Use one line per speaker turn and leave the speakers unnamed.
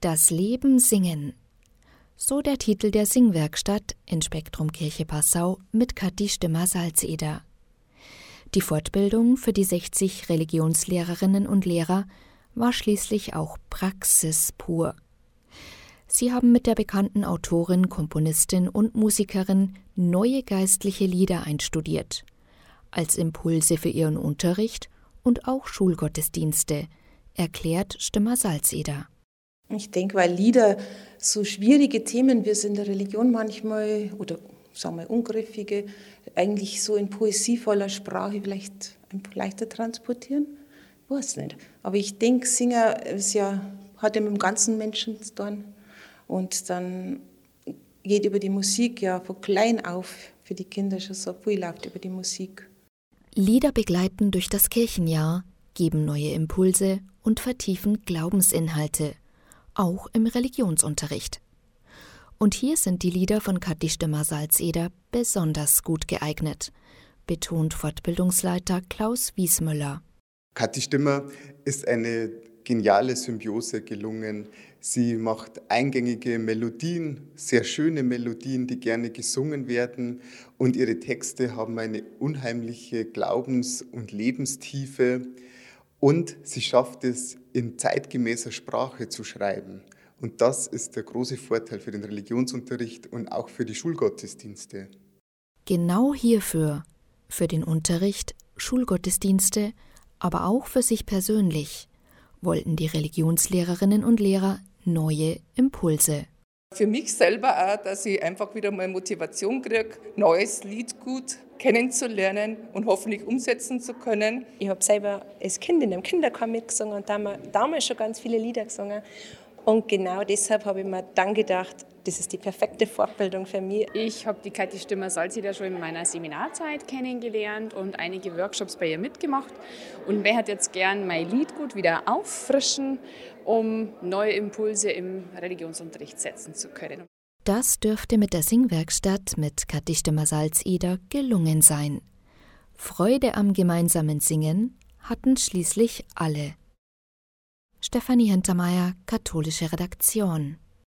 Das Leben singen. So der Titel der Singwerkstatt in Spektrum Kirche Passau mit Kathi Stimmer Salzeder. Die Fortbildung für die 60 Religionslehrerinnen und Lehrer war schließlich auch Praxis pur. Sie haben mit der bekannten Autorin, Komponistin und Musikerin neue geistliche Lieder einstudiert, als Impulse für ihren Unterricht und auch Schulgottesdienste, erklärt Stimmer Salzeder.
Ich denke, weil Lieder so schwierige Themen wie es in der Religion manchmal oder sagen wir ungriffige, eigentlich so in poesievoller Sprache vielleicht leichter transportieren. Ich weiß nicht. Aber ich denke, Singer ist ja, hat ja mit dem ganzen Menschen zu tun. Und dann geht über die Musik ja von klein auf für die Kinder schon so viel läuft über die Musik.
Lieder begleiten durch das Kirchenjahr, geben neue Impulse und vertiefen Glaubensinhalte, auch im Religionsunterricht. Und hier sind die Lieder von Kathi Stimmer-Salzeder besonders gut geeignet, betont Fortbildungsleiter Klaus Wiesmüller.
Kathi Stimmer ist eine geniale Symbiose gelungen. Sie macht eingängige Melodien, sehr schöne Melodien, die gerne gesungen werden. Und ihre Texte haben eine unheimliche Glaubens- und Lebenstiefe. Und sie schafft es, in zeitgemäßer Sprache zu schreiben. Und das ist der große Vorteil für den Religionsunterricht und auch für die Schulgottesdienste.
Genau hierfür, für den Unterricht, Schulgottesdienste, aber auch für sich persönlich, wollten die Religionslehrerinnen und Lehrer neue Impulse.
Für mich selber auch, dass ich einfach wieder mal Motivation kriege, neues Lied gut kennenzulernen und hoffentlich umsetzen zu können.
Ich habe selber als Kind in einem Kinderchor mitgesungen und damals schon ganz viele Lieder gesungen. Und genau deshalb habe ich mir dann gedacht, das ist die perfekte Fortbildung für mich.
Ich habe die Kathi Stimmer Salzider schon in meiner Seminarzeit kennengelernt und einige Workshops bei ihr mitgemacht. Und wer hat jetzt gern mein Liedgut wieder auffrischen, um neue Impulse im Religionsunterricht setzen zu können.
Das dürfte mit der Singwerkstatt mit Kathi Stimmer Salzider gelungen sein. Freude am gemeinsamen Singen hatten schließlich alle. Stefanie Hintermeier, katholische Redaktion